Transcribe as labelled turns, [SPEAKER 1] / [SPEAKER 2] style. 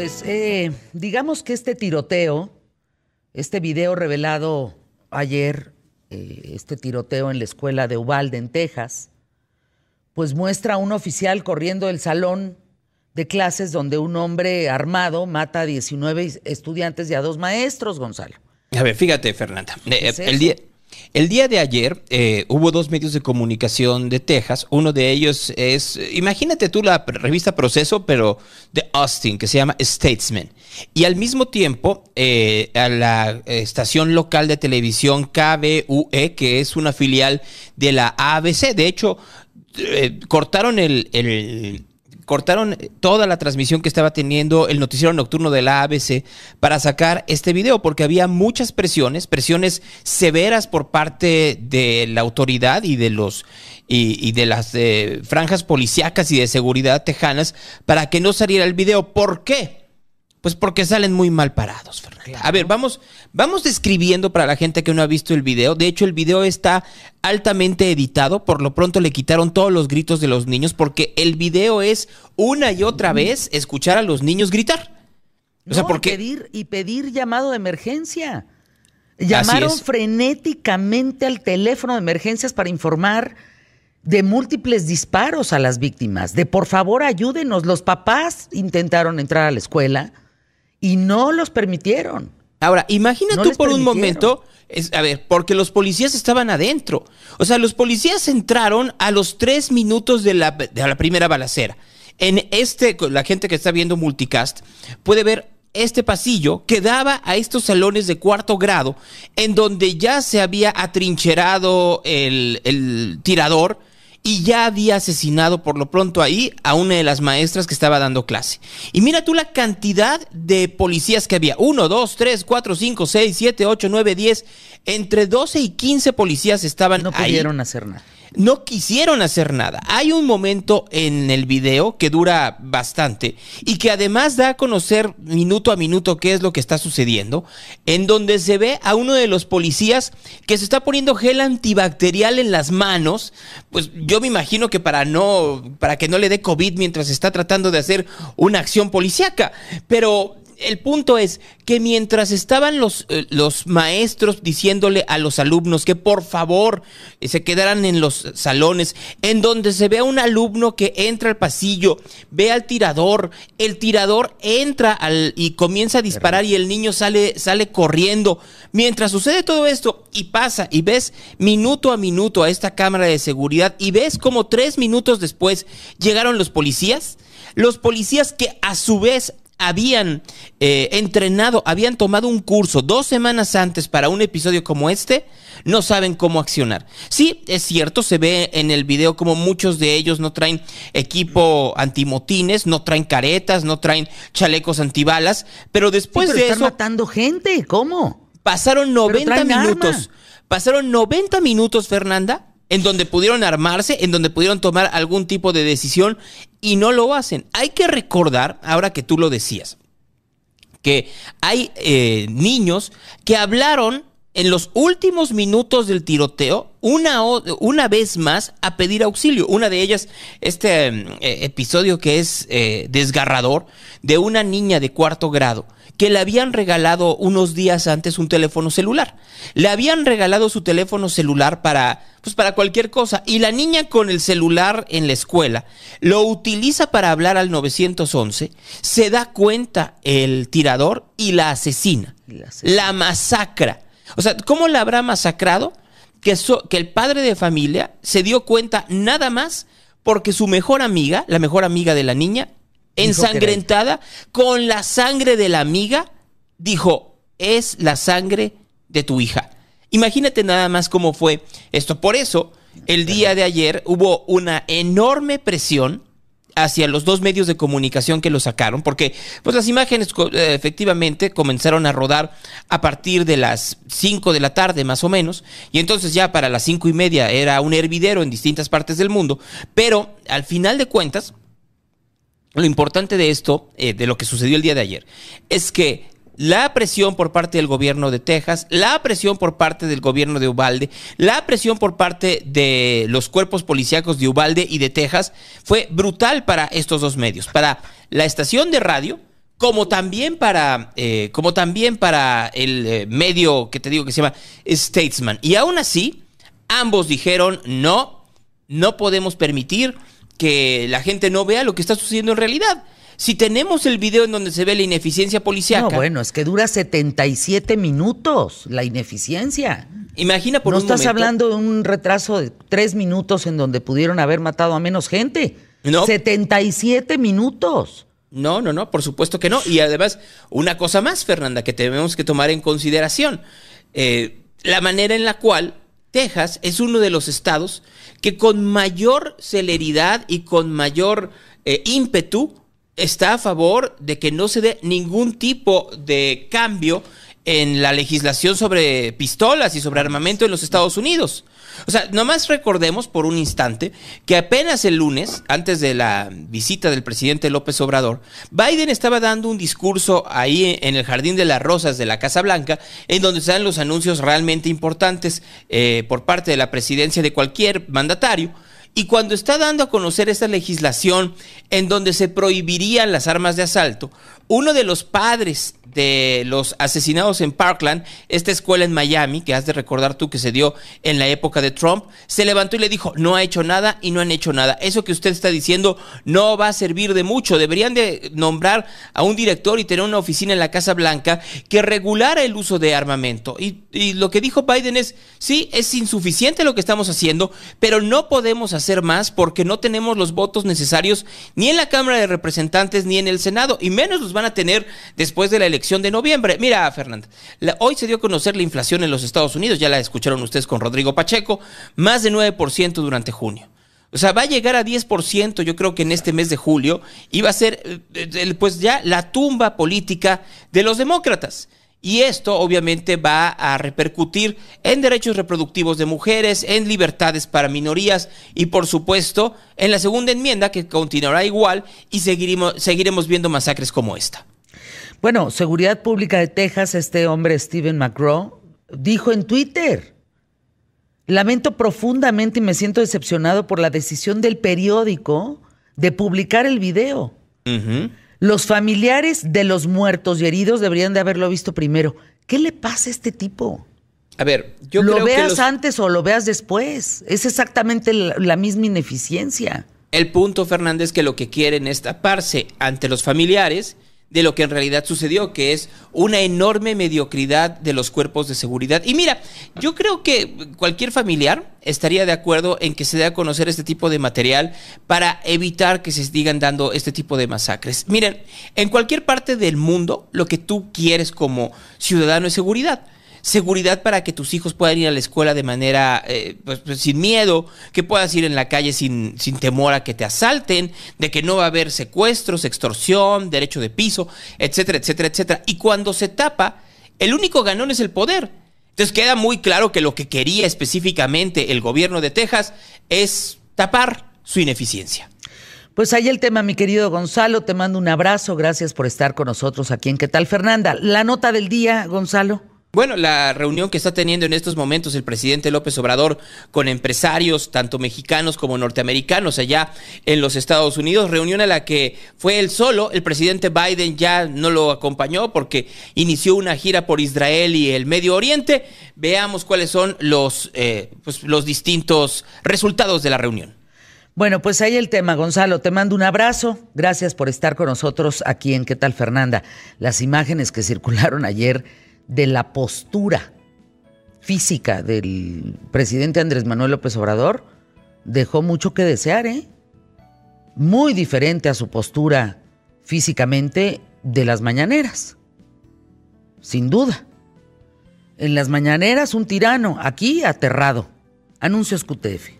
[SPEAKER 1] Pues eh, digamos que este tiroteo, este video revelado ayer, eh, este tiroteo en la escuela de Uvalde, en Texas, pues muestra a un oficial corriendo el salón de clases donde un hombre armado mata a 19 estudiantes y a dos maestros, Gonzalo.
[SPEAKER 2] A ver, fíjate, Fernanda. Eh, el, día, el día de ayer eh, hubo dos medios de comunicación de Texas. Uno de ellos es, imagínate tú la revista Proceso, pero de Austin, que se llama Statesman. Y al mismo tiempo, eh, a la estación local de televisión KBUE, que es una filial de la ABC. De hecho, cortaron el cortaron toda la transmisión que estaba teniendo el noticiero nocturno de la ABC para sacar este video, porque había muchas presiones, presiones severas por parte de la autoridad y de los y, de las eh, franjas policíacas y de seguridad tejanas para que no saliera el video. ¿Por qué? Pues porque salen muy mal parados, Fernanda. A ver, vamos, vamos describiendo para la gente que no ha visto el video. De hecho, el video está altamente editado. Por lo pronto le quitaron todos los gritos de los niños porque el video es una y otra vez escuchar a los niños gritar.
[SPEAKER 1] O sea, porque... pedir, y pedir llamado de emergencia. Llamaron frenéticamente al teléfono de emergencias para informar de múltiples disparos a las víctimas, de por favor ayúdenos. Los papás intentaron entrar a la escuela y no los permitieron.
[SPEAKER 2] Ahora, imagina tú por un momento, es, a ver, porque los policías estaban adentro. O sea, los policías entraron a los tres minutos de la, de la primera balacera. En este, la gente que está viendo multicast puede ver este pasillo que daba a estos salones de cuarto grado, en donde ya se había atrincherado el, el tirador y ya había asesinado por lo pronto ahí a una de las maestras que estaba dando clase. Y mira tú la cantidad de policías que había. Uno, dos, tres, cuatro, cinco, seis, siete, ocho, nueve, diez. Entre 12 y 15 policías estaban
[SPEAKER 1] no
[SPEAKER 2] ahí.
[SPEAKER 1] No pudieron hacer nada
[SPEAKER 2] no quisieron hacer nada. Hay un momento en el video que dura bastante y que además da a conocer minuto a minuto qué es lo que está sucediendo, en donde se ve a uno de los policías que se está poniendo gel antibacterial en las manos, pues yo me imagino que para no para que no le dé COVID mientras está tratando de hacer una acción policíaca, pero el punto es que mientras estaban los, eh, los, maestros diciéndole a los alumnos que por favor eh, se quedaran en los salones, en donde se ve a un alumno que entra al pasillo, ve al tirador, el tirador entra y comienza a disparar y el niño sale, sale corriendo. Mientras sucede todo esto y pasa y ves minuto a minuto a esta cámara de seguridad y ves como tres minutos después llegaron los policías, los policías que a su vez habían eh, entrenado, habían tomado un curso dos semanas antes para un episodio como este, no saben cómo accionar. Sí, es cierto, se ve en el video como muchos de ellos no traen equipo antimotines, no traen caretas, no traen chalecos antibalas, pero después de están
[SPEAKER 1] matando gente, ¿cómo?
[SPEAKER 2] Pasaron 90 minutos. Pasaron 90 minutos, Fernanda, en donde pudieron armarse, en donde pudieron tomar algún tipo de decisión y no lo hacen. Hay que recordar, ahora que tú lo decías, que hay eh, niños que hablaron en los últimos minutos del tiroteo una, una vez más a pedir auxilio. Una de ellas, este eh, episodio que es eh, desgarrador, de una niña de cuarto grado que le habían regalado unos días antes un teléfono celular. Le habían regalado su teléfono celular para, pues para cualquier cosa. Y la niña con el celular en la escuela lo utiliza para hablar al 911. Se da cuenta el tirador y la asesina. La, masacra. O sea, ¿cómo la habrá masacrado? Que, que el padre de familia se dio cuenta nada más porque su mejor amiga, la mejor amiga de la niña, ensangrentada con la sangre de la amiga, dijo, es la sangre de tu hija. Imagínate nada más cómo fue esto. Por eso, el día de ayer hubo una enorme presión hacia los dos medios de comunicación que lo sacaron, porque pues las imágenes eh, efectivamente comenzaron a rodar a partir de las 5 de la tarde más o menos, y entonces ya para las cinco y media era un hervidero en distintas partes del mundo, pero al final de cuentas, lo importante de esto, eh, de lo que sucedió el día de ayer, es que la presión por parte del gobierno de Texas, la presión por parte del gobierno de Ubalde, la presión por parte de los cuerpos policíacos de Ubalde y de Texas fue brutal para estos dos medios. Para la estación de radio, como también para, eh, como también para el eh, medio que te digo que se llama Statesman. Y aún así, ambos dijeron, no, no podemos permitir que la gente no vea lo que está sucediendo en realidad. Si tenemos el video en donde se ve la ineficiencia policial. No,
[SPEAKER 1] bueno, es que dura 77 minutos la ineficiencia.
[SPEAKER 2] Imagina por
[SPEAKER 1] no
[SPEAKER 2] un
[SPEAKER 1] estás hablando de un retraso de tres minutos en donde pudieron haber matado a menos gente. No. 77 minutos.
[SPEAKER 2] No, no, no, por supuesto que no. Y además, una cosa más, Fernanda, que tenemos que tomar en consideración. Eh, la manera en la cual Texas es uno de los estados que con mayor celeridad y con mayor eh, ímpetu está a favor de que no se dé ningún tipo de cambio en la legislación sobre pistolas y sobre armamento en los Estados Unidos. O sea, nomás recordemos por un instante que apenas el lunes, antes de la visita del presidente López Obrador, Biden estaba dando un discurso ahí en el Jardín de las Rosas de la Casa Blanca, en donde se dan los anuncios realmente importantes eh, por parte de la presidencia de cualquier mandatario. Y cuando está dando a conocer esta legislación en donde se prohibirían las armas de asalto, uno de los padres de los asesinados en Parkland, esta escuela en Miami, que has de recordar tú que se dio en la época de Trump, se levantó y le dijo, no ha hecho nada y no han hecho nada. Eso que usted está diciendo no va a servir de mucho. Deberían de nombrar a un director y tener una oficina en la Casa Blanca que regulara el uso de armamento. Y, y lo que dijo Biden es, sí, es insuficiente lo que estamos haciendo, pero no podemos hacer más porque no tenemos los votos necesarios ni en la Cámara de Representantes ni en el Senado, y menos los van a tener después de la elección de noviembre. Mira, Fernanda, hoy se dio a conocer la inflación en los Estados Unidos, ya la escucharon ustedes con Rodrigo Pacheco, más de 9% durante junio. O sea, va a llegar a 10%, yo creo que en este mes de julio, y va a ser eh, pues ya la tumba política de los demócratas. Y esto obviamente va a repercutir en derechos reproductivos de mujeres, en libertades para minorías y por supuesto en la segunda enmienda que continuará igual y seguiremos, seguiremos viendo masacres como esta.
[SPEAKER 1] Bueno, Seguridad Pública de Texas, este hombre Steven McGraw, dijo en Twitter, lamento profundamente y me siento decepcionado por la decisión del periódico de publicar el video. Los familiares de los muertos y heridos deberían de haberlo visto primero. ¿Qué le pasa a este tipo?
[SPEAKER 2] A ver, yo
[SPEAKER 1] lo
[SPEAKER 2] creo
[SPEAKER 1] veas antes o lo veas después. Es exactamente la, misma ineficiencia.
[SPEAKER 2] El punto, Fernández, es que lo que quieren es taparse ante los familiares de lo que en realidad sucedió, que es una enorme mediocridad de los cuerpos de seguridad. Y mira, yo creo que cualquier familiar estaría de acuerdo en que se dé a conocer este tipo de material para evitar que se sigan dando este tipo de masacres. Miren, en cualquier parte del mundo, lo que tú quieres como ciudadano es seguridad seguridad para que tus hijos puedan ir a la escuela de manera eh, pues, pues, sin miedo, que puedas ir en la calle sin, sin temor a que te asalten, de que no va a haber secuestros, extorsión, derecho de piso, etcétera, etcétera, etcétera. Y cuando se tapa, el único ganón es el poder. Entonces queda muy claro que lo que quería específicamente el gobierno de Texas es tapar su ineficiencia.
[SPEAKER 1] Pues ahí el tema, mi querido Gonzalo, te mando un abrazo, gracias por estar con nosotros aquí en ¿Qué tal, Fernanda? La nota del día, Gonzalo.
[SPEAKER 2] Bueno, la reunión que está teniendo en estos momentos el presidente López Obrador con empresarios, tanto mexicanos como norteamericanos, allá en los Estados Unidos, reunión a la que fue él solo, el presidente Biden ya no lo acompañó porque inició una gira por Israel y el Medio Oriente. Veamos cuáles son los, eh, pues, los distintos resultados de la reunión.
[SPEAKER 1] Bueno, pues ahí el tema, Gonzalo. Te mando un abrazo. Gracias por estar con nosotros aquí en ¿Qué tal, Fernanda? Las imágenes que circularon ayer de la postura física del presidente Andrés Manuel López Obrador dejó mucho que desear, ¿eh? Muy diferente a su postura físicamente de las mañaneras. Sin duda. En las mañaneras un tirano, aquí aterrado. Anuncios QTF.